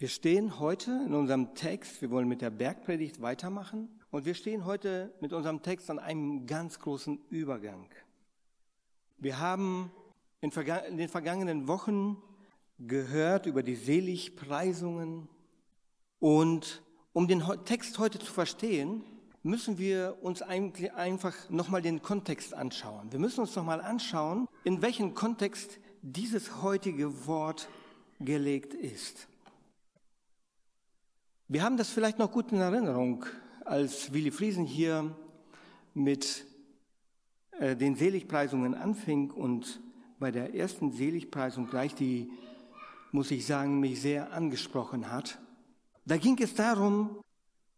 Wir stehen heute in unserem Text, wir wollen mit der Bergpredigt weitermachen, und wir stehen heute mit unserem Text an einem ganz großen Übergang. Wir haben in, den vergangenen Wochen gehört über die Seligpreisungen und um den Text heute zu verstehen, müssen wir uns einfach nochmal den Kontext anschauen. Wir müssen uns nochmal anschauen, in welchen Kontext dieses heutige Wort gelegt ist. Wir haben das vielleicht noch gut in Erinnerung, als Willi Friesen hier mit äh, den Seligpreisungen anfing und bei der ersten Seligpreisung gleich die, muss ich sagen, mich sehr angesprochen hat. Da ging es darum,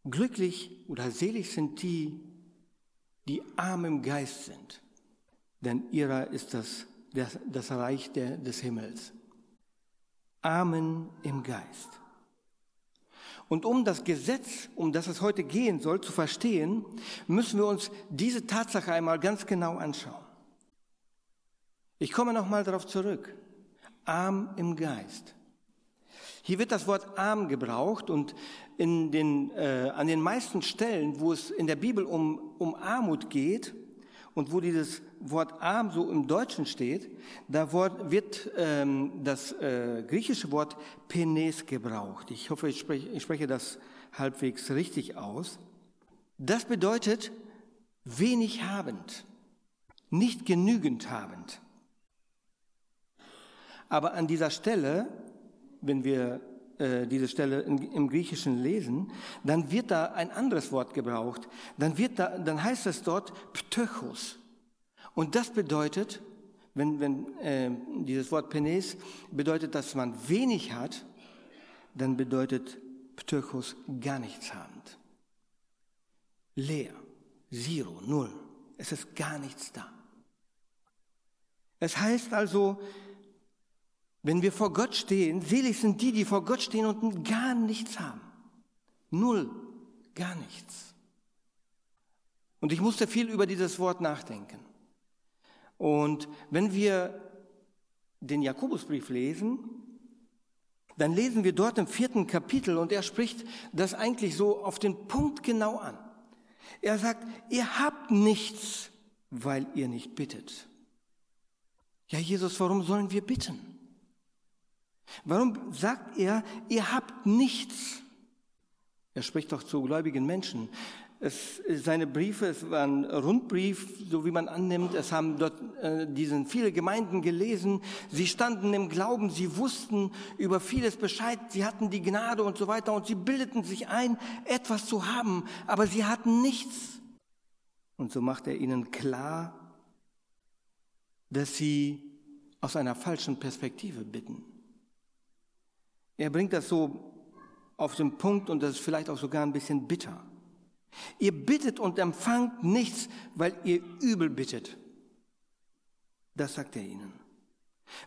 glücklich oder selig sind die, die arm im Geist sind, denn ihrer ist das, das, das Reich der, des Himmels. Armen im Geist. Und um das Gesetz, um das es heute gehen soll, zu verstehen, müssen wir uns diese Tatsache einmal ganz genau anschauen. Ich komme nochmal darauf zurück. Arm im Geist. Hier wird das Wort arm gebraucht und in den, äh, an den meisten Stellen, wo es in der Bibel um, um Armut geht, und wo dieses Wort arm so im Deutschen steht, da wird ähm, das äh, griechische Wort penes gebraucht. Ich hoffe, ich spreche, ich spreche das halbwegs richtig aus. Das bedeutet wenig habend, nicht genügend habend. Aber an dieser Stelle, wenn wir äh, diese Stelle im Griechischen lesen, dann wird da ein anderes Wort gebraucht. Dann wird da, dann heißt es dort Ptöchos. Und das bedeutet, wenn, wenn äh, dieses Wort Penes bedeutet, dass man wenig hat, dann bedeutet Ptöchos gar nichts habend. Leer, Zero, Null. Es ist gar nichts da. Es heißt also, wenn wir vor Gott stehen, selig sind die, die vor Gott stehen und gar nichts haben. Null, gar nichts. Und ich musste viel über dieses Wort nachdenken. Und wenn wir den Jakobusbrief lesen, dann lesen wir dort im vierten Kapitel und er spricht das eigentlich so auf den Punkt genau an. Er sagt, ihr habt nichts, weil ihr nicht bittet. Ja, Jesus, warum sollen wir bitten? Warum sagt er, ihr habt nichts? Er spricht doch zu gläubigen Menschen. Es, seine Briefe, es war ein Rundbrief, so wie man annimmt. Es haben dort äh, diesen viele Gemeinden gelesen. Sie standen im Glauben, sie wussten über vieles Bescheid, sie hatten die Gnade und so weiter und sie bildeten sich ein, etwas zu haben, aber sie hatten nichts. Und so macht er ihnen klar, dass sie aus einer falschen Perspektive bitten. Er bringt das so auf den Punkt und das ist vielleicht auch sogar ein bisschen bitter. Ihr bittet und empfangt nichts, weil ihr übel bittet. Das sagt er ihnen.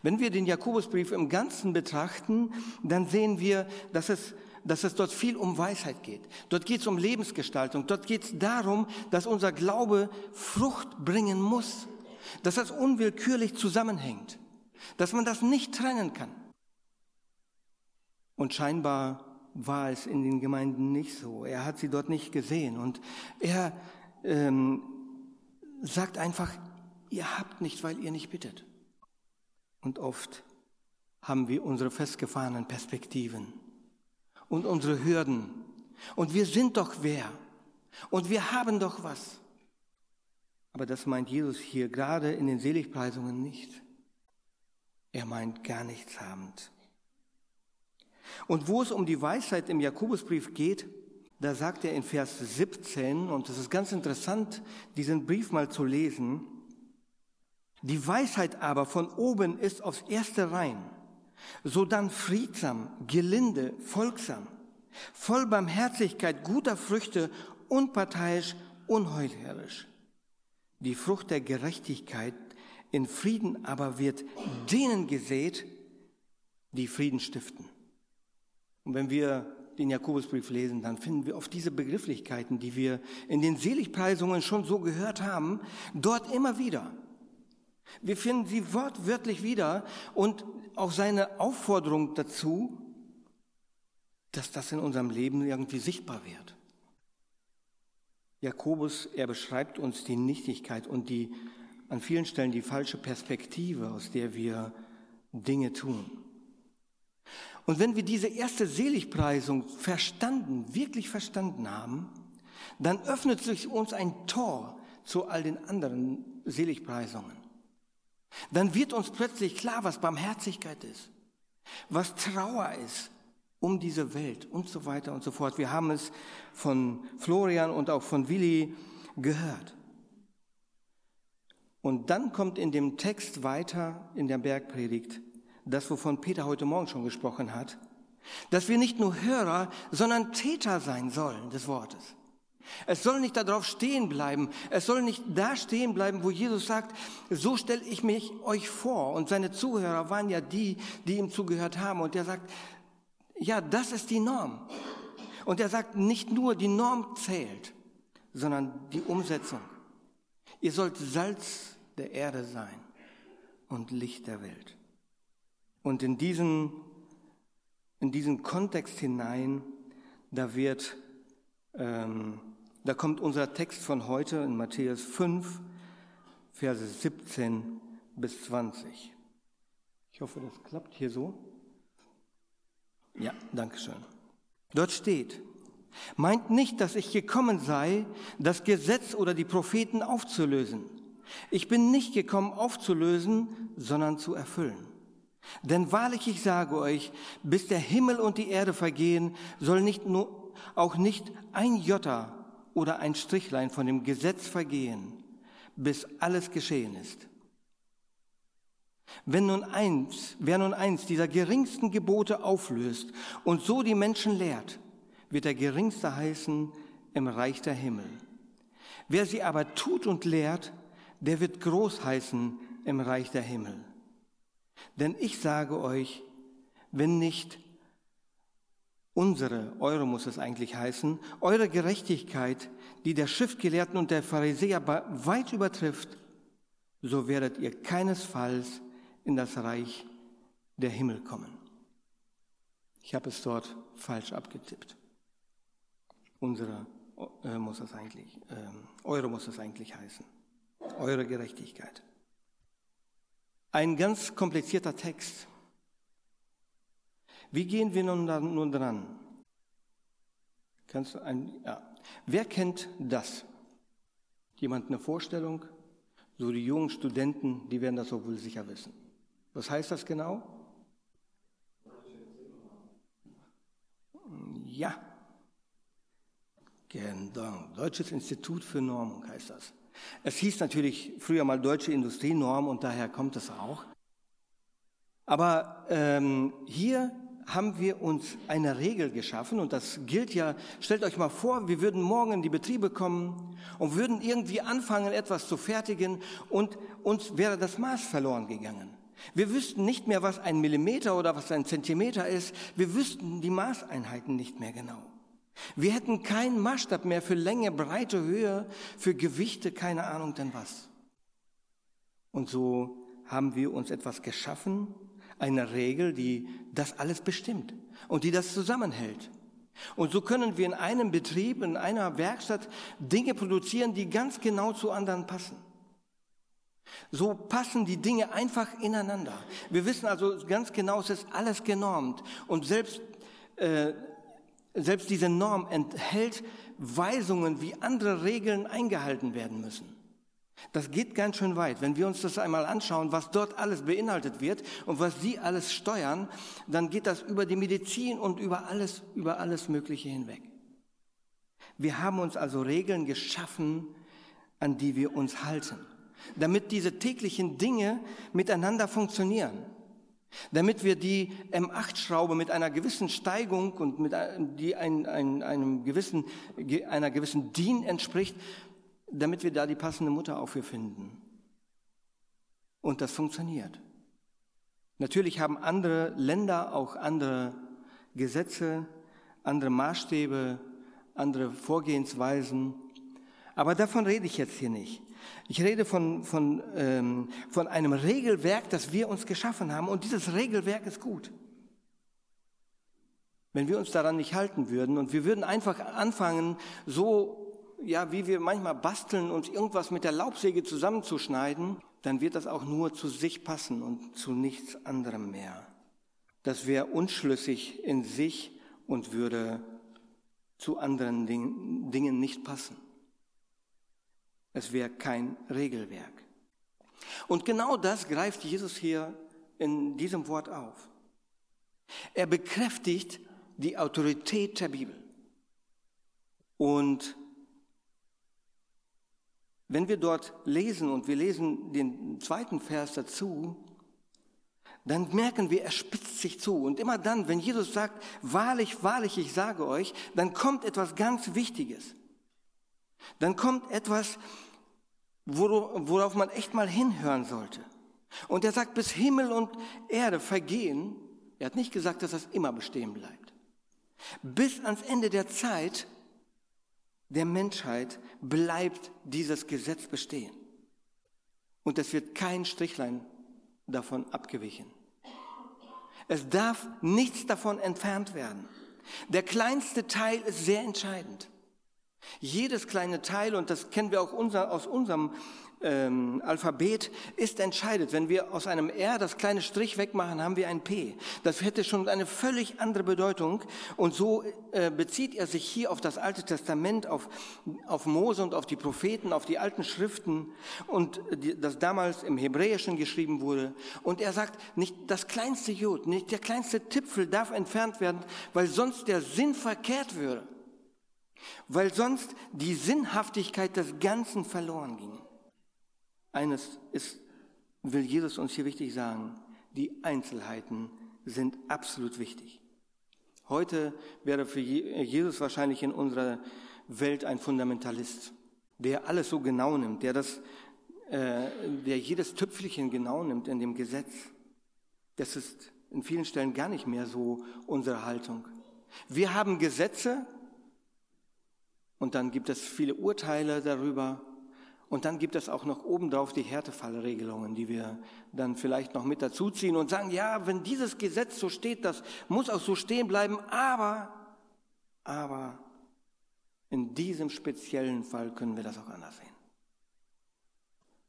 Wenn wir den Jakobusbrief im Ganzen betrachten, dann sehen wir, dass es, dass es dort viel um Weisheit geht. Dort geht es um Lebensgestaltung. Dort geht es darum, dass unser Glaube Frucht bringen muss. Dass das unwillkürlich zusammenhängt. Dass man das nicht trennen kann. Und scheinbar war es in den Gemeinden nicht so. Er hat sie dort nicht gesehen. Und er ähm, sagt einfach, ihr habt nicht, weil ihr nicht bittet. Und oft haben wir unsere festgefahrenen Perspektiven und unsere Hürden. Und wir sind doch wer. Und wir haben doch was. Aber das meint Jesus hier gerade in den Seligpreisungen nicht. Er meint gar nichts habend. Und wo es um die Weisheit im Jakobusbrief geht, da sagt er in Vers 17, und es ist ganz interessant, diesen Brief mal zu lesen, die Weisheit aber von oben ist aufs erste rein, sodann friedsam, gelinde, folgsam, voll Barmherzigkeit, guter Früchte, unparteiisch, unheulerisch. Die Frucht der Gerechtigkeit in Frieden aber wird denen gesät, die Frieden stiften. Und wenn wir den Jakobusbrief lesen, dann finden wir oft diese Begrifflichkeiten, die wir in den Seligpreisungen schon so gehört haben, dort immer wieder. Wir finden sie wortwörtlich wieder und auch seine Aufforderung dazu, dass das in unserem Leben irgendwie sichtbar wird. Jakobus, er beschreibt uns die Nichtigkeit und die an vielen Stellen die falsche Perspektive, aus der wir Dinge tun. Und wenn wir diese erste Seligpreisung verstanden, wirklich verstanden haben, dann öffnet sich uns ein Tor zu all den anderen Seligpreisungen. Dann wird uns plötzlich klar, was Barmherzigkeit ist, was Trauer ist um diese Welt und so weiter und so fort. Wir haben es von Florian und auch von Willi gehört. Und dann kommt in dem Text weiter in der Bergpredigt das, wovon Peter heute Morgen schon gesprochen hat, dass wir nicht nur Hörer, sondern Täter sein sollen des Wortes. Es soll nicht darauf stehen bleiben. Es soll nicht da stehen bleiben, wo Jesus sagt, so stelle ich mich euch vor. Und seine Zuhörer waren ja die, die ihm zugehört haben. Und er sagt, ja, das ist die Norm. Und er sagt, nicht nur die Norm zählt, sondern die Umsetzung. Ihr sollt Salz der Erde sein und Licht der Welt. Und in diesen, in diesen Kontext hinein, da wird, ähm, da kommt unser Text von heute in Matthäus 5, Verse 17 bis 20. Ich hoffe, das klappt hier so. Ja, danke schön. Dort steht, meint nicht, dass ich gekommen sei, das Gesetz oder die Propheten aufzulösen. Ich bin nicht gekommen aufzulösen, sondern zu erfüllen. Denn wahrlich, ich sage euch, bis der Himmel und die Erde vergehen, soll nicht nur, auch nicht ein Jota oder ein Strichlein von dem Gesetz vergehen, bis alles geschehen ist. Wenn nun eins, wer nun eins dieser geringsten Gebote auflöst und so die Menschen lehrt, wird der geringste heißen im Reich der Himmel. Wer sie aber tut und lehrt, der wird groß heißen im Reich der Himmel. Denn ich sage euch, wenn nicht unsere, eure muss es eigentlich heißen, eure Gerechtigkeit, die der Schriftgelehrten und der Pharisäer weit übertrifft, so werdet ihr keinesfalls in das Reich der Himmel kommen. Ich habe es dort falsch abgetippt. Unsere äh, muss es eigentlich, äh, eure muss es eigentlich heißen. Eure Gerechtigkeit. Ein ganz komplizierter Text. Wie gehen wir nun, da, nun dran? Kannst ein, ja. Wer kennt das? Jemand eine Vorstellung? So die jungen Studenten, die werden das so wohl sicher wissen. Was heißt das genau? Ja. Genau. Deutsches Institut für Normung heißt das. Es hieß natürlich früher mal deutsche Industrienorm und daher kommt es auch. Aber ähm, hier haben wir uns eine Regel geschaffen und das gilt ja, stellt euch mal vor, wir würden morgen in die Betriebe kommen und würden irgendwie anfangen, etwas zu fertigen und uns wäre das Maß verloren gegangen. Wir wüssten nicht mehr, was ein Millimeter oder was ein Zentimeter ist. Wir wüssten die Maßeinheiten nicht mehr genau. Wir hätten keinen Maßstab mehr für Länge, Breite, Höhe, für Gewichte, keine Ahnung denn was. Und so haben wir uns etwas geschaffen, eine Regel, die das alles bestimmt und die das zusammenhält. Und so können wir in einem Betrieb, in einer Werkstatt Dinge produzieren, die ganz genau zu anderen passen. So passen die Dinge einfach ineinander. Wir wissen also ganz genau, es ist alles genormt. Und selbst äh, selbst diese Norm enthält Weisungen, wie andere Regeln eingehalten werden müssen. Das geht ganz schön weit. Wenn wir uns das einmal anschauen, was dort alles beinhaltet wird und was sie alles steuern, dann geht das über die Medizin und über alles, über alles Mögliche hinweg. Wir haben uns also Regeln geschaffen, an die wir uns halten, damit diese täglichen Dinge miteinander funktionieren damit wir die M8-Schraube mit einer gewissen Steigung und mit die ein, ein, einem gewissen, einer gewissen DIN entspricht, damit wir da die passende Mutter auch für finden. Und das funktioniert. Natürlich haben andere Länder auch andere Gesetze, andere Maßstäbe, andere Vorgehensweisen. Aber davon rede ich jetzt hier nicht. Ich rede von, von, ähm, von einem Regelwerk, das wir uns geschaffen haben. Und dieses Regelwerk ist gut. wenn wir uns daran nicht halten würden und wir würden einfach anfangen, so ja, wie wir manchmal basteln, uns irgendwas mit der Laubsäge zusammenzuschneiden, dann wird das auch nur zu sich passen und zu nichts anderem mehr. Das wäre unschlüssig in sich und würde zu anderen Dingen nicht passen. Es wäre kein Regelwerk. Und genau das greift Jesus hier in diesem Wort auf. Er bekräftigt die Autorität der Bibel. Und wenn wir dort lesen und wir lesen den zweiten Vers dazu, dann merken wir, er spitzt sich zu. Und immer dann, wenn Jesus sagt, wahrlich, wahrlich, ich sage euch, dann kommt etwas ganz Wichtiges. Dann kommt etwas, worauf man echt mal hinhören sollte. Und er sagt, bis Himmel und Erde vergehen, er hat nicht gesagt, dass das immer bestehen bleibt. Bis ans Ende der Zeit der Menschheit bleibt dieses Gesetz bestehen. Und es wird kein Strichlein davon abgewichen. Es darf nichts davon entfernt werden. Der kleinste Teil ist sehr entscheidend. Jedes kleine Teil, und das kennen wir auch unser, aus unserem ähm, Alphabet ist entscheidend. Wenn wir aus einem R das kleine Strich wegmachen, haben wir ein P. Das hätte schon eine völlig andere Bedeutung. Und so äh, bezieht er sich hier auf das Alte Testament, auf, auf Mose und auf die Propheten, auf die alten Schriften und die, das damals im Hebräischen geschrieben wurde. Und er sagt, nicht das kleinste Jod, nicht der kleinste Tipfel darf entfernt werden, weil sonst der Sinn verkehrt würde. Weil sonst die Sinnhaftigkeit des Ganzen verloren ging. Eines ist, will Jesus uns hier wichtig sagen, die Einzelheiten sind absolut wichtig. Heute wäre für Jesus wahrscheinlich in unserer Welt ein Fundamentalist, der alles so genau nimmt, der das, äh, der jedes Tüpfelchen genau nimmt in dem Gesetz. Das ist in vielen Stellen gar nicht mehr so unsere Haltung. Wir haben Gesetze und dann gibt es viele Urteile darüber und dann gibt es auch noch obendrauf die Härtefallregelungen, die wir dann vielleicht noch mit dazuziehen und sagen, ja, wenn dieses Gesetz so steht, das muss auch so stehen bleiben, aber, aber in diesem speziellen Fall können wir das auch anders sehen.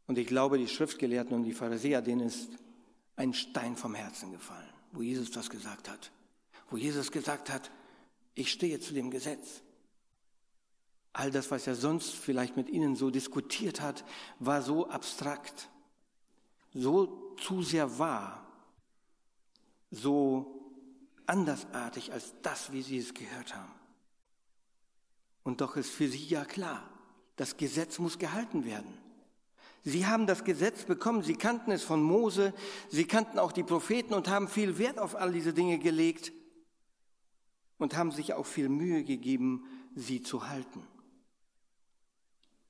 Und ich glaube, die Schriftgelehrten und die Pharisäer, denen ist ein Stein vom Herzen gefallen, wo Jesus das gesagt hat. Wo Jesus gesagt hat, ich stehe zu dem Gesetz. All das, was er sonst vielleicht mit ihnen so diskutiert hat, war so abstrakt, so zu sehr wahr, so andersartig als das, wie sie es gehört haben. Und doch ist für sie ja klar, das Gesetz muss gehalten werden. Sie haben das Gesetz bekommen, sie kannten es von Mose, sie kannten auch die Propheten und haben viel Wert auf all diese Dinge gelegt und haben sich auch viel Mühe gegeben, sie zu halten.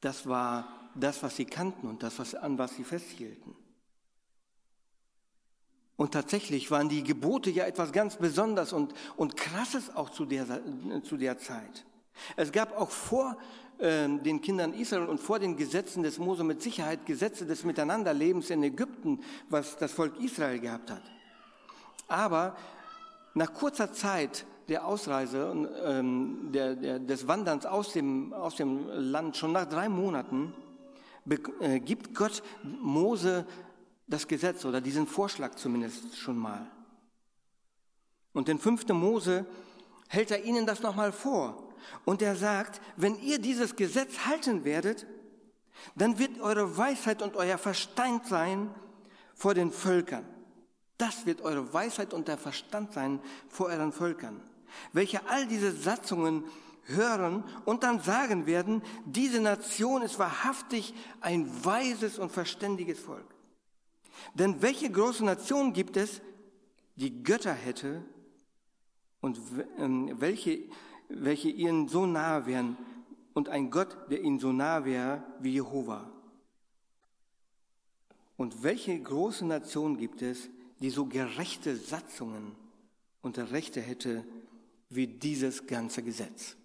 Das war das, was sie kannten und das, was, an was sie festhielten. Und tatsächlich waren die Gebote ja etwas ganz Besonderes und, und Krasses auch zu der, zu der Zeit. Es gab auch vor äh, den Kindern Israel und vor den Gesetzen des Mose mit Sicherheit Gesetze des Miteinanderlebens in Ägypten, was das Volk Israel gehabt hat. Aber nach kurzer Zeit der Ausreise, ähm, der, der, des Wanderns aus dem, aus dem Land, schon nach drei Monaten, äh, gibt Gott Mose das Gesetz oder diesen Vorschlag zumindest schon mal. Und in 5. Mose hält er ihnen das nochmal vor. Und er sagt, wenn ihr dieses Gesetz halten werdet, dann wird eure Weisheit und euer Verstand sein vor den Völkern. Das wird eure Weisheit und der Verstand sein vor euren Völkern welche all diese Satzungen hören und dann sagen werden, diese Nation ist wahrhaftig ein weises und verständiges Volk. Denn welche große Nation gibt es, die Götter hätte und ähm, welche, welche ihnen so nahe wären und ein Gott, der ihnen so nahe wäre wie Jehova? Und welche große Nation gibt es, die so gerechte Satzungen und Rechte hätte wie dieses ganze Gesetz.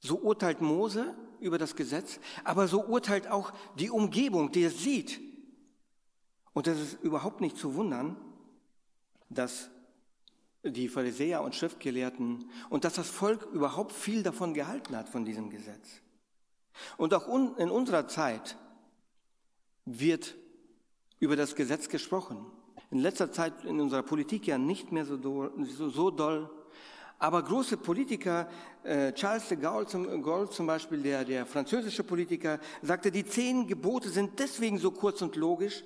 So urteilt Mose über das Gesetz, aber so urteilt auch die Umgebung, die es sieht. Und es ist überhaupt nicht zu wundern, dass die Pharisäer und Schriftgelehrten und dass das Volk überhaupt viel davon gehalten hat, von diesem Gesetz. Und auch in unserer Zeit wird über das Gesetz gesprochen. In letzter Zeit in unserer Politik ja nicht mehr so, so, so doll, aber große Politiker, äh, Charles de Gaulle zum, Gaulle zum Beispiel, der, der französische Politiker, sagte, die zehn Gebote sind deswegen so kurz und logisch,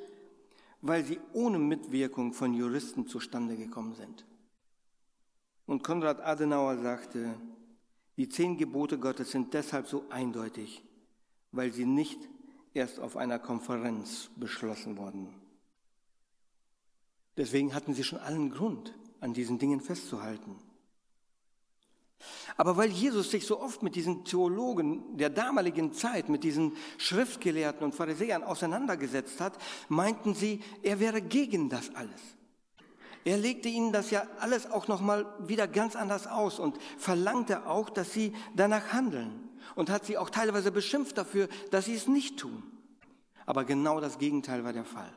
weil sie ohne Mitwirkung von Juristen zustande gekommen sind. Und Konrad Adenauer sagte, die zehn Gebote Gottes sind deshalb so eindeutig, weil sie nicht erst auf einer Konferenz beschlossen wurden. Deswegen hatten sie schon allen Grund, an diesen Dingen festzuhalten. Aber weil Jesus sich so oft mit diesen Theologen der damaligen Zeit, mit diesen Schriftgelehrten und Pharisäern auseinandergesetzt hat, meinten sie, er wäre gegen das alles. Er legte ihnen das ja alles auch noch mal wieder ganz anders aus und verlangte auch, dass sie danach handeln und hat sie auch teilweise beschimpft dafür, dass sie es nicht tun. Aber genau das Gegenteil war der Fall.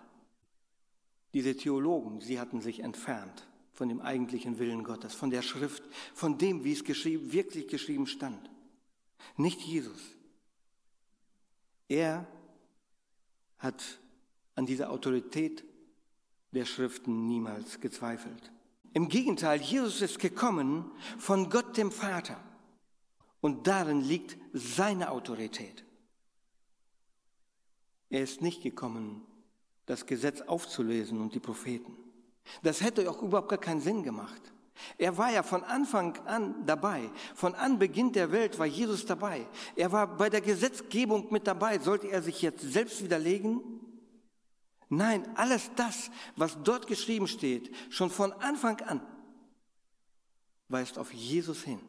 Diese Theologen, sie hatten sich entfernt von dem eigentlichen Willen Gottes, von der Schrift, von dem, wie es geschrieben, wirklich geschrieben stand. Nicht Jesus. Er hat an dieser Autorität der Schriften niemals gezweifelt. Im Gegenteil, Jesus ist gekommen von Gott dem Vater. Und darin liegt seine Autorität. Er ist nicht gekommen, das Gesetz aufzulesen und die Propheten. Das hätte auch überhaupt gar keinen Sinn gemacht. Er war ja von Anfang an dabei. Von Anbeginn der Welt war Jesus dabei. Er war bei der Gesetzgebung mit dabei. Sollte er sich jetzt selbst widerlegen? Nein, alles das, was dort geschrieben steht, schon von Anfang an, weist auf Jesus hin,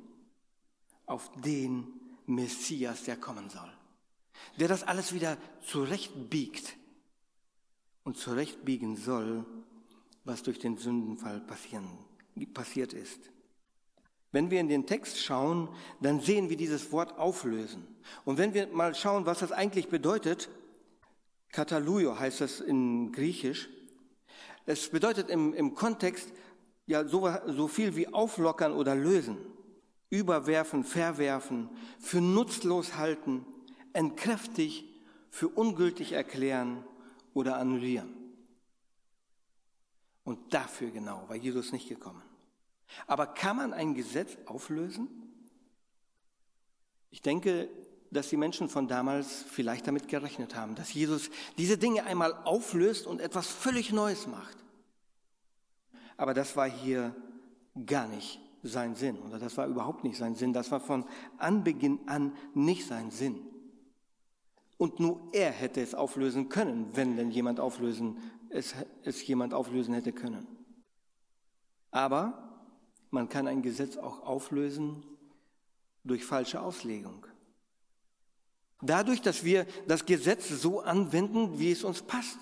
auf den Messias, der kommen soll, der das alles wieder zurechtbiegt und zurechtbiegen soll, was durch den Sündenfall passiert ist. Wenn wir in den Text schauen, dann sehen wir dieses Wort auflösen. Und wenn wir mal schauen, was das eigentlich bedeutet, Kataluio heißt das in Griechisch. Es bedeutet im, im Kontext ja so, so viel wie auflockern oder lösen, überwerfen, verwerfen, für nutzlos halten, entkräftig, für ungültig erklären oder annullieren. Und dafür genau war Jesus nicht gekommen. Aber kann man ein Gesetz auflösen? Ich denke, dass die Menschen von damals vielleicht damit gerechnet haben, dass Jesus diese Dinge einmal auflöst und etwas völlig Neues macht. Aber das war hier gar nicht sein Sinn oder das war überhaupt nicht sein Sinn. Das war von Anbeginn an nicht sein Sinn. Und nur er hätte es auflösen können, wenn denn jemand auflösen, es, es jemand auflösen hätte können. Aber man kann ein Gesetz auch auflösen durch falsche Auslegung. Dadurch, dass wir das Gesetz so anwenden, wie es uns passt.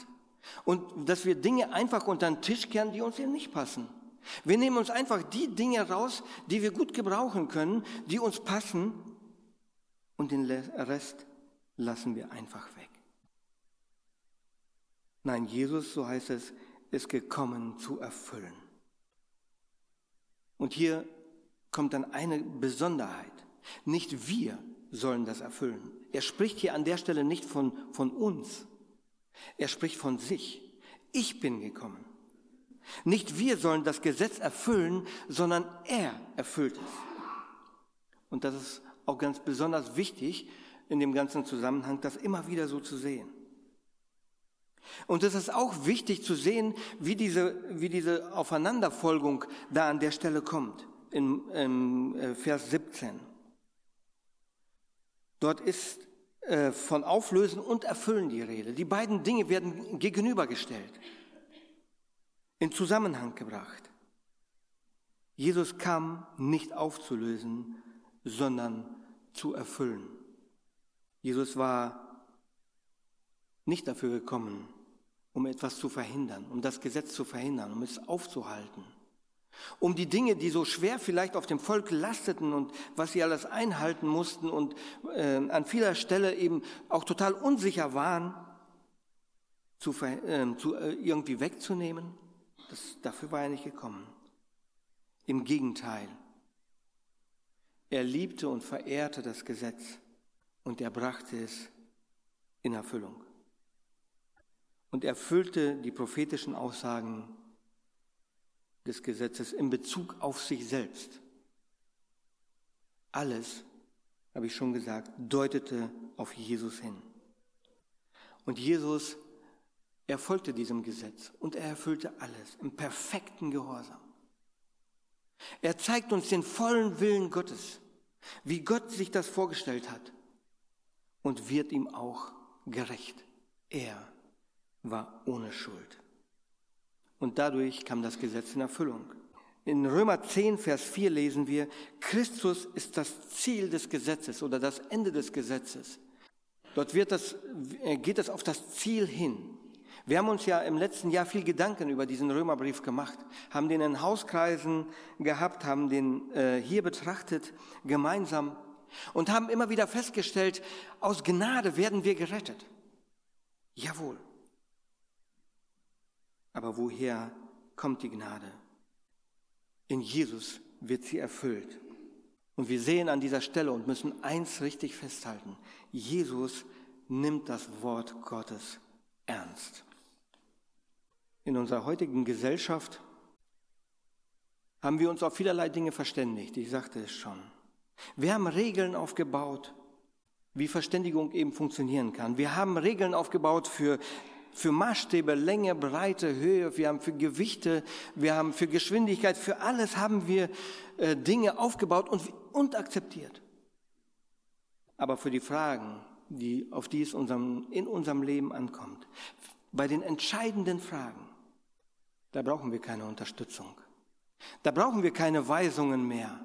Und dass wir Dinge einfach unter den Tisch kehren, die uns eben nicht passen. Wir nehmen uns einfach die Dinge raus, die wir gut gebrauchen können, die uns passen, und den Rest lassen wir einfach. Nein, Jesus, so heißt es, ist gekommen zu erfüllen. Und hier kommt dann eine Besonderheit. Nicht wir sollen das erfüllen. Er spricht hier an der Stelle nicht von, von uns. Er spricht von sich. Ich bin gekommen. Nicht wir sollen das Gesetz erfüllen, sondern er erfüllt es. Und das ist auch ganz besonders wichtig in dem ganzen Zusammenhang, das immer wieder so zu sehen. Und es ist auch wichtig zu sehen, wie diese, wie diese Aufeinanderfolgung da an der Stelle kommt, in, in äh, Vers 17. Dort ist äh, von Auflösen und Erfüllen die Rede. Die beiden Dinge werden gegenübergestellt, in Zusammenhang gebracht. Jesus kam nicht aufzulösen, sondern zu erfüllen. Jesus war nicht dafür gekommen, um etwas zu verhindern, um das Gesetz zu verhindern, um es aufzuhalten um die Dinge, die so schwer vielleicht auf dem Volk lasteten und was sie alles einhalten mussten und äh, an vieler Stelle eben auch total unsicher waren, zu, äh, zu äh, irgendwie wegzunehmen. Das, dafür war er nicht gekommen. Im Gegenteil. Er liebte und verehrte das Gesetz und er brachte es in Erfüllung. Und erfüllte die prophetischen Aussagen des Gesetzes in Bezug auf sich selbst. Alles, habe ich schon gesagt, deutete auf Jesus hin. Und Jesus er folgte diesem Gesetz und er erfüllte alles im perfekten Gehorsam. Er zeigt uns den vollen Willen Gottes, wie Gott sich das vorgestellt hat und wird ihm auch gerecht. Er war ohne Schuld. Und dadurch kam das Gesetz in Erfüllung. In Römer 10, Vers 4 lesen wir, Christus ist das Ziel des Gesetzes oder das Ende des Gesetzes. Dort wird das, äh, geht es auf das Ziel hin. Wir haben uns ja im letzten Jahr viel Gedanken über diesen Römerbrief gemacht, haben den in Hauskreisen gehabt, haben den äh, hier betrachtet, gemeinsam und haben immer wieder festgestellt, aus Gnade werden wir gerettet. Jawohl. Aber woher kommt die Gnade? In Jesus wird sie erfüllt. Und wir sehen an dieser Stelle und müssen eins richtig festhalten. Jesus nimmt das Wort Gottes ernst. In unserer heutigen Gesellschaft haben wir uns auf vielerlei Dinge verständigt. Ich sagte es schon. Wir haben Regeln aufgebaut, wie Verständigung eben funktionieren kann. Wir haben Regeln aufgebaut für, für Maßstäbe, Länge, Breite, Höhe. Wir haben für Gewichte, wir haben für Geschwindigkeit, für alles haben wir äh, Dinge aufgebaut und, und akzeptiert. Aber für die Fragen, die, auf die es unserem, in unserem Leben ankommt, bei den entscheidenden Fragen, da brauchen wir keine Unterstützung. Da brauchen wir keine Weisungen mehr.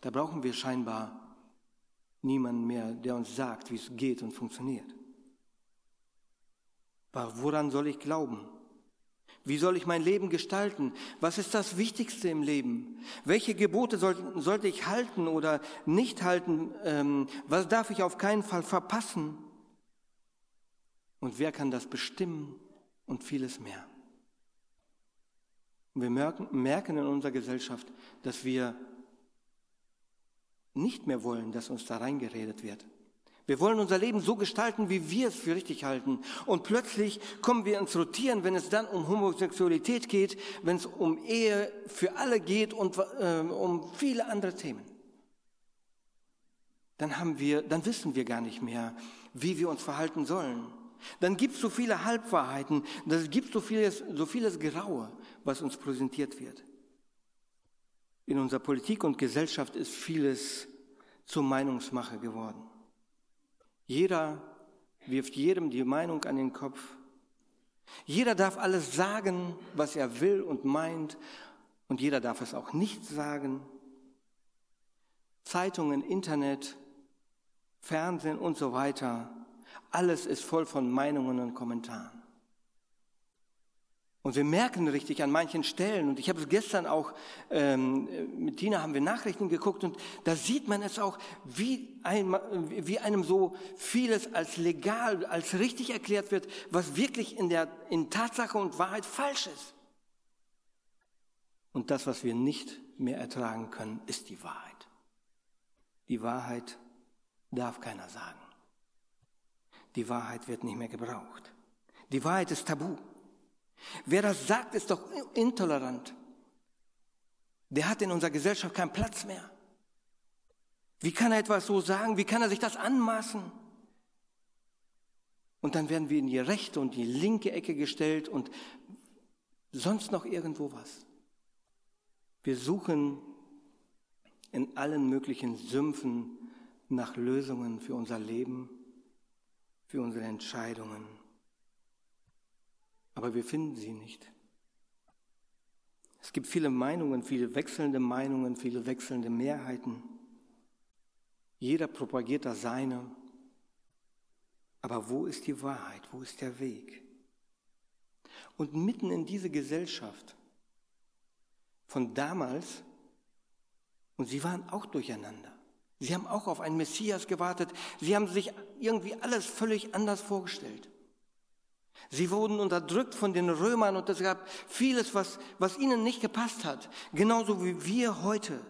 Da brauchen wir scheinbar niemanden mehr, der uns sagt, wie es geht und funktioniert. Aber woran soll ich glauben? Wie soll ich mein Leben gestalten? Was ist das Wichtigste im Leben? Welche Gebote soll, sollte ich halten oder nicht halten? Ähm, was darf ich auf keinen Fall verpassen? Und wer kann das bestimmen? Und vieles mehr. Und wir merken in unserer Gesellschaft, dass wir nicht mehr wollen, dass uns da reingeredet wird. Wir wollen unser Leben so gestalten, wie wir es für richtig halten. Und plötzlich kommen wir ins Rotieren, wenn es dann um Homosexualität geht, wenn es um Ehe für alle geht und äh, um viele andere Themen. Dann haben wir, dann wissen wir gar nicht mehr, wie wir uns verhalten sollen. Dann gibt es so viele Halbwahrheiten, es gibt so vieles, so vieles Graue, was uns präsentiert wird. In unserer Politik und Gesellschaft ist vieles zur Meinungsmache geworden. Jeder wirft jedem die Meinung an den Kopf. Jeder darf alles sagen, was er will und meint, und jeder darf es auch nicht sagen. Zeitungen, Internet, Fernsehen und so weiter alles ist voll von Meinungen und Kommentaren. Und wir merken richtig an manchen Stellen, und ich habe es gestern auch, ähm, mit Tina haben wir Nachrichten geguckt, und da sieht man es auch, wie, ein, wie einem so vieles als legal, als richtig erklärt wird, was wirklich in, der, in Tatsache und Wahrheit falsch ist. Und das, was wir nicht mehr ertragen können, ist die Wahrheit. Die Wahrheit darf keiner sagen. Die Wahrheit wird nicht mehr gebraucht. Die Wahrheit ist tabu. Wer das sagt, ist doch intolerant. Der hat in unserer Gesellschaft keinen Platz mehr. Wie kann er etwas so sagen? Wie kann er sich das anmaßen? Und dann werden wir in die rechte und die linke Ecke gestellt und sonst noch irgendwo was. Wir suchen in allen möglichen Sümpfen nach Lösungen für unser Leben für unsere Entscheidungen. Aber wir finden sie nicht. Es gibt viele Meinungen, viele wechselnde Meinungen, viele wechselnde Mehrheiten. Jeder propagiert das seine. Aber wo ist die Wahrheit? Wo ist der Weg? Und mitten in diese Gesellschaft von damals, und sie waren auch durcheinander. Sie haben auch auf einen Messias gewartet. Sie haben sich irgendwie alles völlig anders vorgestellt. Sie wurden unterdrückt von den Römern und es gab vieles, was, was ihnen nicht gepasst hat. Genauso wie wir heute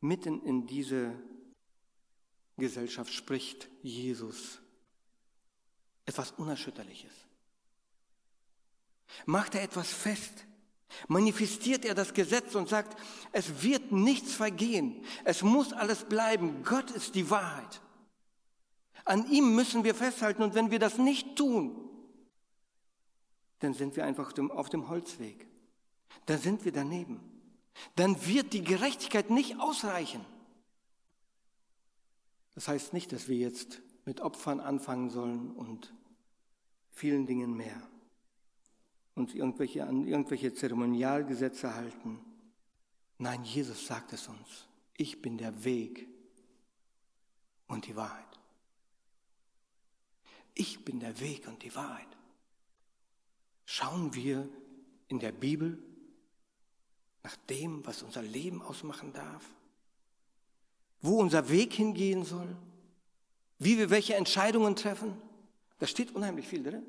mitten in diese Gesellschaft spricht Jesus etwas Unerschütterliches. Macht er etwas fest? Manifestiert er das Gesetz und sagt, es wird nichts vergehen, es muss alles bleiben, Gott ist die Wahrheit. An ihm müssen wir festhalten und wenn wir das nicht tun, dann sind wir einfach auf dem Holzweg. Dann sind wir daneben. Dann wird die Gerechtigkeit nicht ausreichen. Das heißt nicht, dass wir jetzt mit Opfern anfangen sollen und vielen Dingen mehr. Uns irgendwelche, an irgendwelche Zeremonialgesetze halten. Nein, Jesus sagt es uns. Ich bin der Weg und die Wahrheit. Ich bin der Weg und die Wahrheit. Schauen wir in der Bibel nach dem, was unser Leben ausmachen darf? Wo unser Weg hingehen soll? Wie wir welche Entscheidungen treffen? Da steht unheimlich viel drin.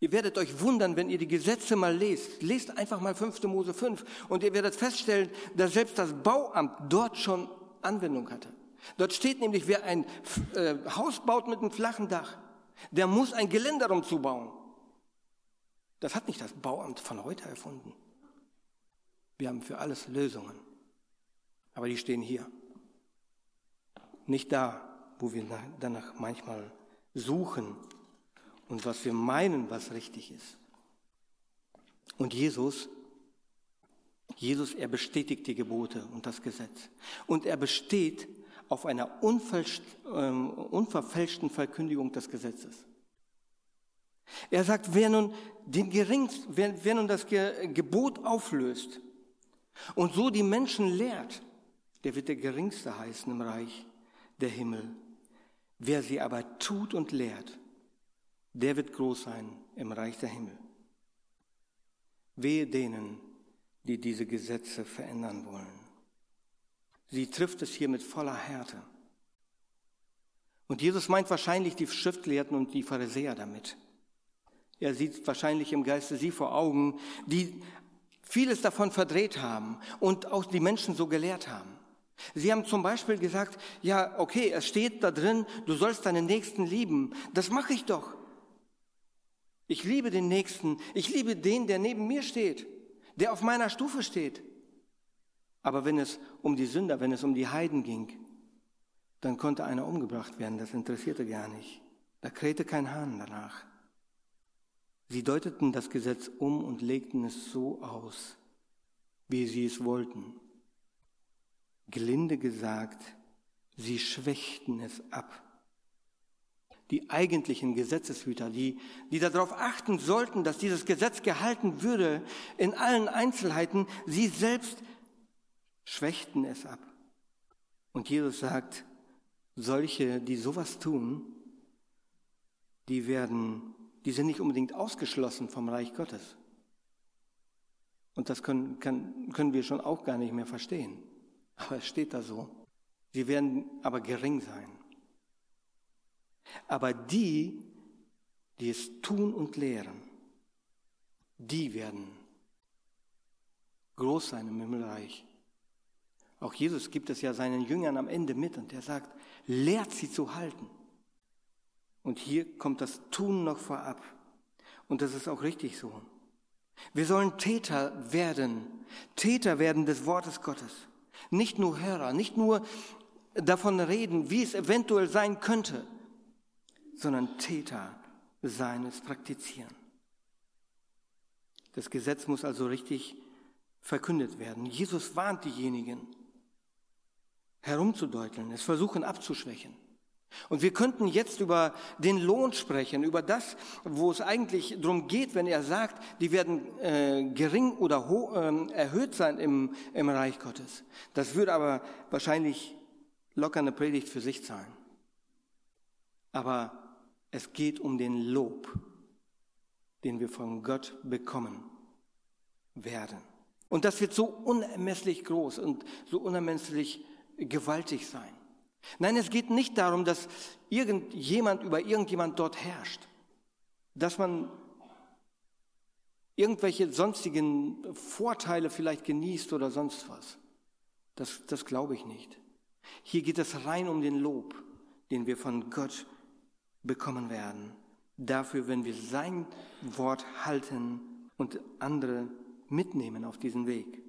Ihr werdet euch wundern, wenn ihr die Gesetze mal lest. Lest einfach mal 5. Mose 5 und ihr werdet feststellen, dass selbst das Bauamt dort schon Anwendung hatte. Dort steht nämlich, wer ein äh, Haus baut mit einem flachen Dach, der muss ein Geländer umzubauen. Das hat nicht das Bauamt von heute erfunden. Wir haben für alles Lösungen. Aber die stehen hier. Nicht da, wo wir danach manchmal suchen und was wir meinen, was richtig ist. Und Jesus, Jesus, er bestätigt die Gebote und das Gesetz. Und er besteht auf einer ähm, unverfälschten Verkündigung des Gesetzes. Er sagt, wer nun, den geringst, wer, wer nun das Gebot auflöst und so die Menschen lehrt, der wird der Geringste heißen im Reich der Himmel. Wer sie aber tut und lehrt, der wird groß sein im Reich der Himmel. Wehe denen, die diese Gesetze verändern wollen. Sie trifft es hier mit voller Härte. Und Jesus meint wahrscheinlich die Schriftgelehrten und die Pharisäer damit. Er sieht wahrscheinlich im Geiste sie vor Augen, die vieles davon verdreht haben und auch die Menschen so gelehrt haben. Sie haben zum Beispiel gesagt, ja, okay, es steht da drin, du sollst deinen Nächsten lieben. Das mache ich doch. Ich liebe den Nächsten. Ich liebe den, der neben mir steht, der auf meiner Stufe steht. Aber wenn es um die Sünder, wenn es um die Heiden ging, dann konnte einer umgebracht werden. Das interessierte gar nicht. Da krähte kein Hahn danach. Sie deuteten das Gesetz um und legten es so aus, wie sie es wollten. Gelinde gesagt, sie schwächten es ab. Die eigentlichen Gesetzeshüter, die, die darauf achten sollten, dass dieses Gesetz gehalten würde in allen Einzelheiten, sie selbst schwächten es ab. Und Jesus sagt, solche, die sowas tun, die werden die sind nicht unbedingt ausgeschlossen vom Reich Gottes. Und das können, können, können wir schon auch gar nicht mehr verstehen. Aber es steht da so. Sie werden aber gering sein. Aber die, die es tun und lehren, die werden groß sein im Himmelreich. Auch Jesus gibt es ja seinen Jüngern am Ende mit und er sagt, lehrt sie zu halten. Und hier kommt das Tun noch vorab. Und das ist auch richtig so. Wir sollen Täter werden, Täter werden des Wortes Gottes. Nicht nur Hörer, nicht nur davon reden, wie es eventuell sein könnte, sondern Täter seines praktizieren. Das Gesetz muss also richtig verkündet werden. Jesus warnt diejenigen, herumzudeuteln, es versuchen abzuschwächen. Und wir könnten jetzt über den Lohn sprechen, über das, wo es eigentlich darum geht, wenn er sagt, die werden äh, gering oder ho äh, erhöht sein im, im Reich Gottes. Das würde aber wahrscheinlich locker eine Predigt für sich sein. Aber es geht um den Lob, den wir von Gott bekommen werden. Und das wird so unermesslich groß und so unermesslich gewaltig sein. Nein, es geht nicht darum, dass irgendjemand über irgendjemand dort herrscht. dass man irgendwelche sonstigen Vorteile vielleicht genießt oder sonst was. Das, das glaube ich nicht. Hier geht es rein um den Lob, den wir von Gott bekommen werden. Dafür, wenn wir sein Wort halten und andere mitnehmen auf diesen Weg.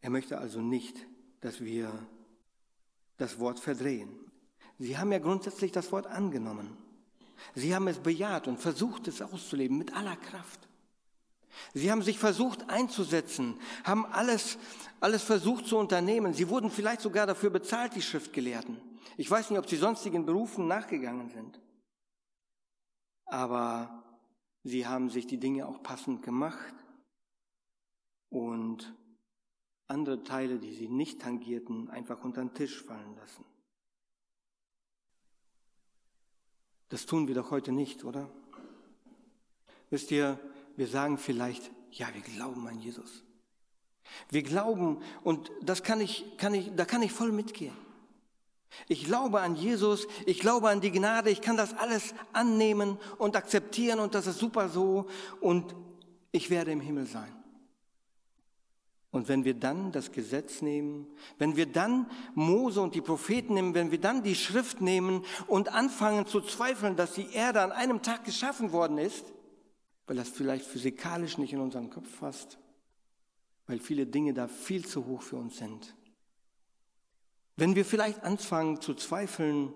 Er möchte also nicht, dass wir das Wort verdrehen. Sie haben ja grundsätzlich das Wort angenommen. Sie haben es bejaht und versucht es auszuleben mit aller Kraft. Sie haben sich versucht einzusetzen, haben alles, alles versucht zu unternehmen. Sie wurden vielleicht sogar dafür bezahlt, die Schriftgelehrten. Ich weiß nicht, ob sie sonstigen Berufen nachgegangen sind. Aber sie haben sich die Dinge auch passend gemacht und andere Teile, die sie nicht tangierten, einfach unter den Tisch fallen lassen. Das tun wir doch heute nicht, oder? Wisst ihr, wir sagen vielleicht, ja, wir glauben an Jesus. Wir glauben, und das kann ich, kann ich, da kann ich voll mitgehen. Ich glaube an Jesus, ich glaube an die Gnade, ich kann das alles annehmen und akzeptieren und das ist super so und ich werde im Himmel sein. Und wenn wir dann das Gesetz nehmen, wenn wir dann Mose und die Propheten nehmen, wenn wir dann die Schrift nehmen und anfangen zu zweifeln, dass die Erde an einem Tag geschaffen worden ist, weil das vielleicht physikalisch nicht in unseren Kopf passt, weil viele Dinge da viel zu hoch für uns sind. Wenn wir vielleicht anfangen zu zweifeln,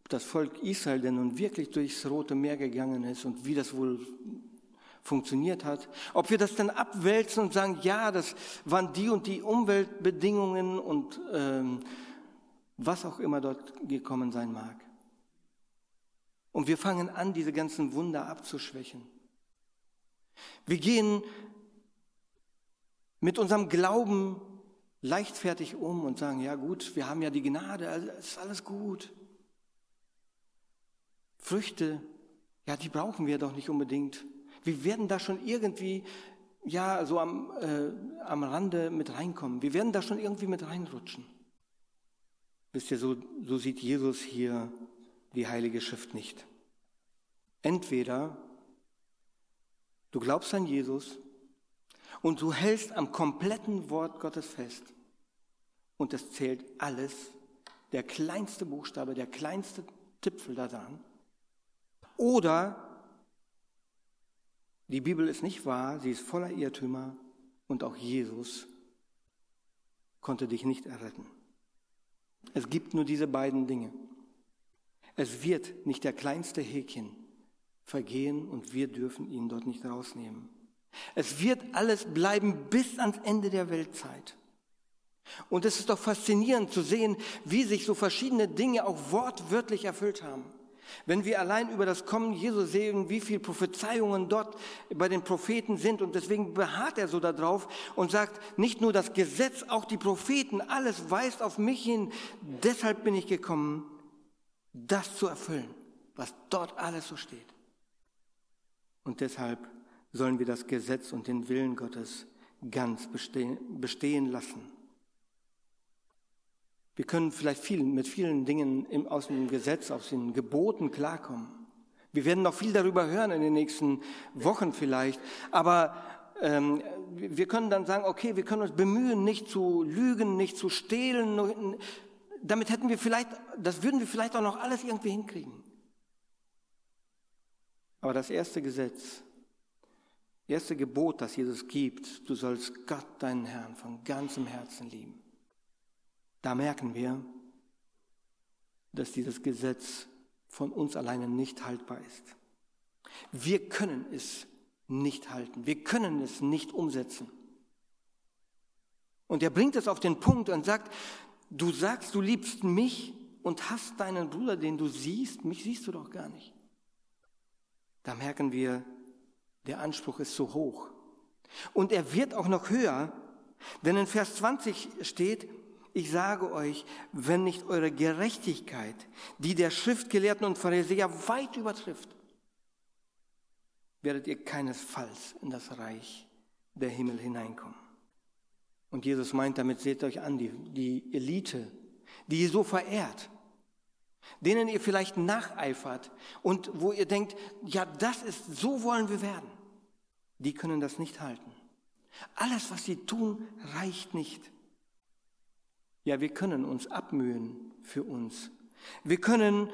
ob das Volk Israel denn nun wirklich durchs Rote Meer gegangen ist und wie das wohl funktioniert hat, ob wir das dann abwälzen und sagen, ja, das waren die und die Umweltbedingungen und ähm, was auch immer dort gekommen sein mag. Und wir fangen an, diese ganzen Wunder abzuschwächen. Wir gehen mit unserem Glauben leichtfertig um und sagen, ja gut, wir haben ja die Gnade, also ist alles gut. Früchte, ja, die brauchen wir doch nicht unbedingt. Wir werden da schon irgendwie, ja, so am, äh, am Rande mit reinkommen. Wir werden da schon irgendwie mit reinrutschen. Wisst ihr, so, so sieht Jesus hier die Heilige Schrift nicht. Entweder Du glaubst an Jesus und du hältst am kompletten Wort Gottes fest. Und es zählt alles, der kleinste Buchstabe, der kleinste Tipfel daran. Oder die Bibel ist nicht wahr, sie ist voller Irrtümer und auch Jesus konnte dich nicht erretten. Es gibt nur diese beiden Dinge. Es wird nicht der kleinste Häkchen vergehen und wir dürfen ihn dort nicht rausnehmen. Es wird alles bleiben bis ans Ende der Weltzeit. Und es ist doch faszinierend zu sehen, wie sich so verschiedene Dinge auch wortwörtlich erfüllt haben. Wenn wir allein über das Kommen Jesu sehen, wie viele Prophezeiungen dort bei den Propheten sind und deswegen beharrt er so darauf und sagt, nicht nur das Gesetz, auch die Propheten, alles weist auf mich hin, deshalb bin ich gekommen, das zu erfüllen, was dort alles so steht. Und deshalb sollen wir das Gesetz und den Willen Gottes ganz bestehen, lassen. Wir können vielleicht viel, mit vielen Dingen aus dem Gesetz, aus den Geboten klarkommen. Wir werden noch viel darüber hören in den nächsten Wochen vielleicht. Aber ähm, wir können dann sagen, okay, wir können uns bemühen, nicht zu lügen, nicht zu stehlen. Damit hätten wir vielleicht, das würden wir vielleicht auch noch alles irgendwie hinkriegen. Aber das erste Gesetz, erste Gebot, das Jesus gibt, du sollst Gott, deinen Herrn, von ganzem Herzen lieben. Da merken wir, dass dieses Gesetz von uns alleine nicht haltbar ist. Wir können es nicht halten. Wir können es nicht umsetzen. Und er bringt es auf den Punkt und sagt, du sagst, du liebst mich und hast deinen Bruder, den du siehst, mich siehst du doch gar nicht da merken wir, der Anspruch ist so hoch. Und er wird auch noch höher, denn in Vers 20 steht, ich sage euch, wenn nicht eure Gerechtigkeit, die der Schriftgelehrten und Pharisäer weit übertrifft, werdet ihr keinesfalls in das Reich der Himmel hineinkommen. Und Jesus meint damit, seht euch an, die, die Elite, die ihr so verehrt, denen ihr vielleicht nacheifert und wo ihr denkt, ja, das ist, so wollen wir werden, die können das nicht halten. Alles, was sie tun, reicht nicht. Ja, wir können uns abmühen für uns. Wir können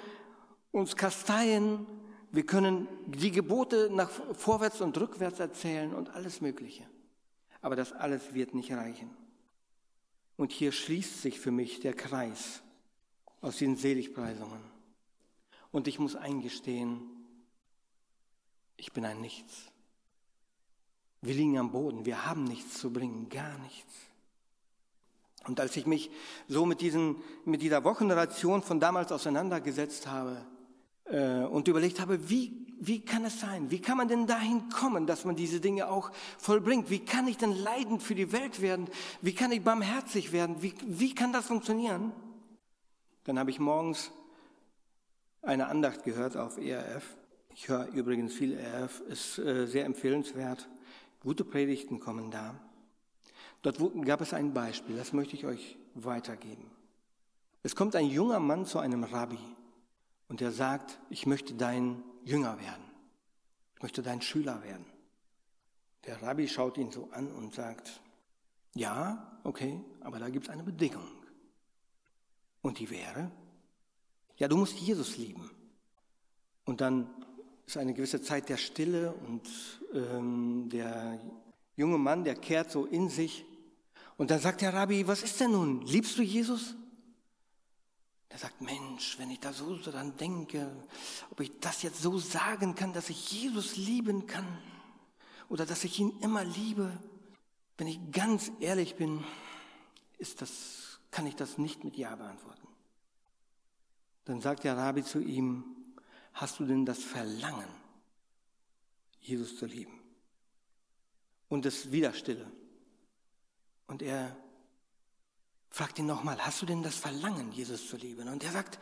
uns kasteien, wir können die Gebote nach vorwärts und rückwärts erzählen und alles Mögliche. Aber das alles wird nicht reichen. Und hier schließt sich für mich der Kreis aus den Seligpreisungen. Und ich muss eingestehen, ich bin ein Nichts. Wir liegen am Boden, wir haben nichts zu bringen, gar nichts. Und als ich mich so mit, diesen, mit dieser Wochenration von damals auseinandergesetzt habe äh, und überlegt habe, wie, wie kann es sein? Wie kann man denn dahin kommen, dass man diese Dinge auch vollbringt? Wie kann ich denn leidend für die Welt werden? Wie kann ich barmherzig werden? Wie, wie kann das funktionieren? Dann habe ich morgens eine Andacht gehört auf ERF. Ich höre übrigens viel ERF, ist äh, sehr empfehlenswert. Gute Predigten kommen da. Dort gab es ein Beispiel, das möchte ich euch weitergeben. Es kommt ein junger Mann zu einem Rabbi und er sagt, ich möchte dein Jünger werden. Ich möchte dein Schüler werden. Der Rabbi schaut ihn so an und sagt, ja, okay, aber da gibt es eine Bedingung. Und die wäre, ja, du musst Jesus lieben. Und dann ist eine gewisse Zeit der Stille und ähm, der junge Mann, der kehrt so in sich. Und dann sagt der Rabbi, was ist denn nun? Liebst du Jesus? Er sagt, Mensch, wenn ich da so dran denke, ob ich das jetzt so sagen kann, dass ich Jesus lieben kann oder dass ich ihn immer liebe, wenn ich ganz ehrlich bin, ist das kann ich das nicht mit Ja beantworten. Dann sagt der Rabbi zu ihm, hast du denn das Verlangen, Jesus zu lieben? Und es wieder Stille. Und er fragt ihn nochmal, hast du denn das Verlangen, Jesus zu lieben? Und er sagt,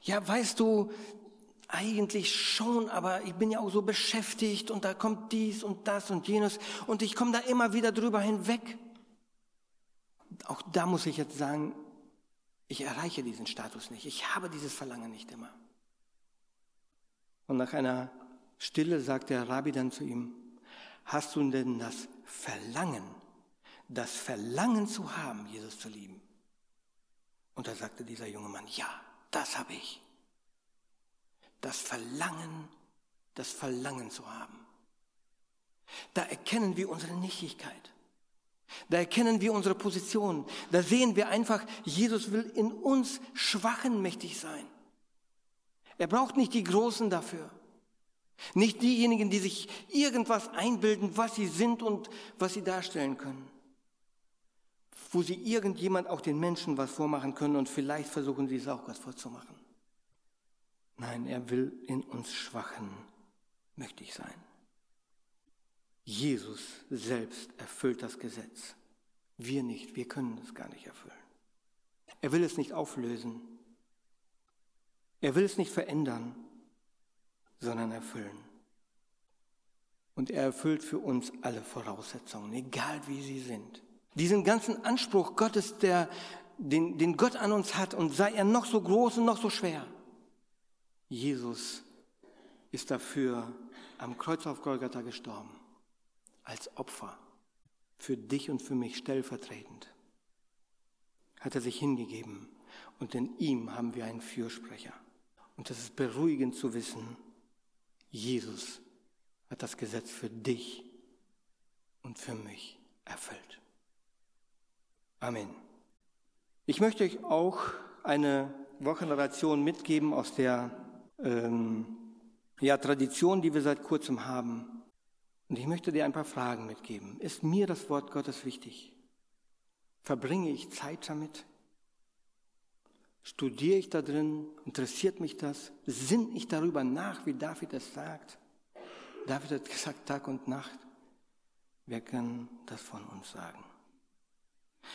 ja, weißt du, eigentlich schon, aber ich bin ja auch so beschäftigt und da kommt dies und das und jenes und ich komme da immer wieder drüber hinweg auch da muss ich jetzt sagen, ich erreiche diesen Status nicht. Ich habe dieses Verlangen nicht immer. Und nach einer Stille sagt der Rabbi dann zu ihm, hast du denn das Verlangen, das Verlangen zu haben, Jesus zu lieben? Und da sagte dieser junge Mann, ja, das habe ich. Das Verlangen, das Verlangen zu haben. Da erkennen wir unsere Nichtigkeit. Da erkennen wir unsere Position. Da sehen wir einfach, Jesus will in uns Schwachen mächtig sein. Er braucht nicht die Großen dafür. Nicht diejenigen, die sich irgendwas einbilden, was sie sind und was sie darstellen können. Wo sie irgendjemand auch den Menschen was vormachen können und vielleicht versuchen sie es auch was vorzumachen. Nein, er will in uns Schwachen mächtig sein. Jesus selbst erfüllt das Gesetz. Wir nicht, wir können es gar nicht erfüllen. Er will es nicht auflösen. Er will es nicht verändern, sondern erfüllen. Und er erfüllt für uns alle Voraussetzungen, egal wie sie sind. Diesen ganzen Anspruch Gottes, der, den, den Gott an uns hat, und sei er noch so groß und noch so schwer. Jesus ist dafür am Kreuz auf Golgatha gestorben als Opfer für dich und für mich stellvertretend. Hat er sich hingegeben und in ihm haben wir einen Fürsprecher. Und es ist beruhigend zu wissen, Jesus hat das Gesetz für dich und für mich erfüllt. Amen. Ich möchte euch auch eine Wochenration mitgeben aus der ähm, ja, Tradition, die wir seit kurzem haben. Und ich möchte dir ein paar Fragen mitgeben. Ist mir das Wort Gottes wichtig? Verbringe ich Zeit damit? Studiere ich da drin? Interessiert mich das? Sinn ich darüber nach, wie David es sagt? David hat gesagt Tag und Nacht. Wer kann das von uns sagen?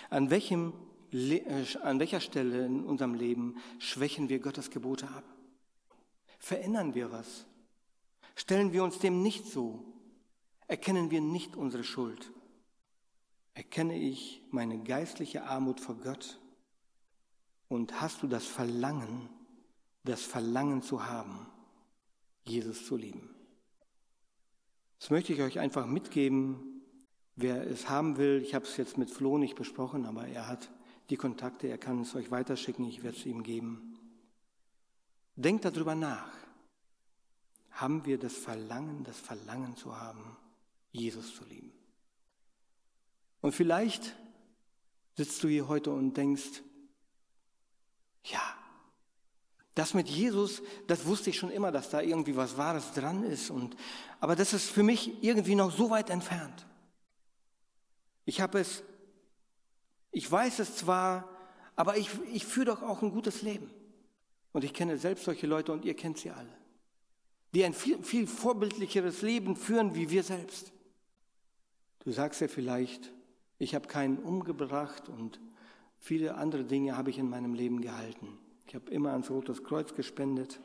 An, welchem, äh, an welcher Stelle in unserem Leben schwächen wir Gottes Gebote ab? Verändern wir was? Stellen wir uns dem nicht so, erkennen wir nicht unsere Schuld. Erkenne ich meine geistliche Armut vor Gott? Und hast du das Verlangen, das Verlangen zu haben, Jesus zu lieben. Das möchte ich euch einfach mitgeben. Wer es haben will, ich habe es jetzt mit Flo nicht besprochen, aber er hat die Kontakte, er kann es euch weiterschicken, ich werde es ihm geben. Denkt darüber nach. Haben wir das Verlangen, das Verlangen zu haben, Jesus zu lieben? Und vielleicht sitzt du hier heute und denkst, ja, das mit Jesus, das wusste ich schon immer, dass da irgendwie was Wahres dran ist. Und, aber das ist für mich irgendwie noch so weit entfernt. Ich habe es, ich weiß es zwar, aber ich, ich führe doch auch ein gutes Leben. Und ich kenne selbst solche Leute und ihr kennt sie alle, die ein viel, viel vorbildlicheres Leben führen wie wir selbst. Du sagst ja vielleicht, ich habe keinen umgebracht und viele andere Dinge habe ich in meinem Leben gehalten. Ich habe immer ans Rotes Kreuz gespendet.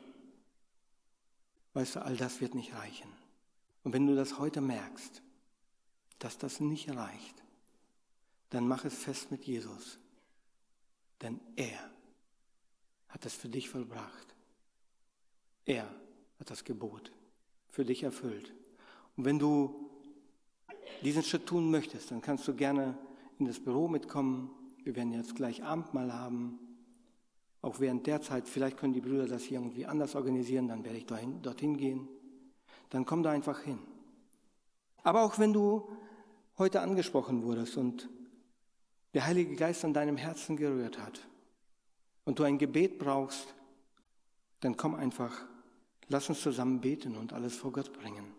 Weißt du, all das wird nicht reichen. Und wenn du das heute merkst, dass das nicht reicht, dann mach es fest mit Jesus. Denn er hat es für dich vollbracht. Er hat das Gebot für dich erfüllt. Und wenn du diesen Schritt tun möchtest, dann kannst du gerne in das Büro mitkommen. Wir werden jetzt gleich Abendmahl haben. Auch während der Zeit, vielleicht können die Brüder das hier irgendwie anders organisieren, dann werde ich dahin, dorthin gehen. Dann komm da einfach hin. Aber auch wenn du heute angesprochen wurdest und der Heilige Geist an deinem Herzen gerührt hat, und du ein Gebet brauchst, dann komm einfach, lass uns zusammen beten und alles vor Gott bringen.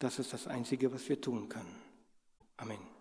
Das ist das Einzige, was wir tun können. Amen.